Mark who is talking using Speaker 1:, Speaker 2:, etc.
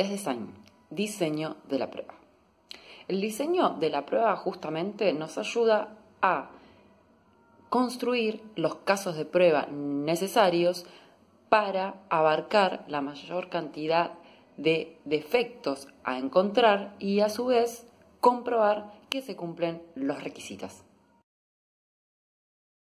Speaker 1: Test design, diseño de la prueba. El diseño de la prueba justamente nos ayuda a construir los casos de prueba necesarios para abarcar la mayor cantidad de defectos a encontrar y a su vez comprobar que se cumplen los requisitos.